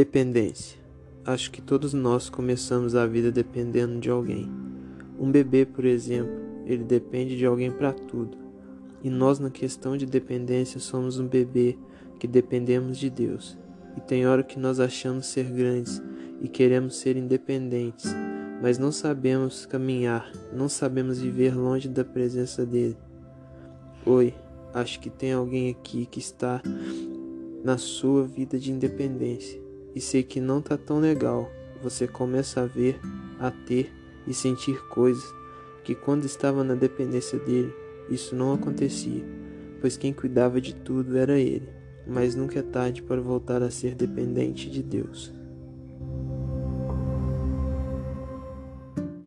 Dependência. Acho que todos nós começamos a vida dependendo de alguém. Um bebê, por exemplo, ele depende de alguém para tudo. E nós, na questão de dependência, somos um bebê que dependemos de Deus. E tem hora que nós achamos ser grandes e queremos ser independentes, mas não sabemos caminhar, não sabemos viver longe da presença dele. Oi, acho que tem alguém aqui que está na sua vida de independência e sei que não tá tão legal. Você começa a ver, a ter e sentir coisas que quando estava na dependência dele, isso não acontecia, pois quem cuidava de tudo era ele. Mas nunca é tarde para voltar a ser dependente de Deus.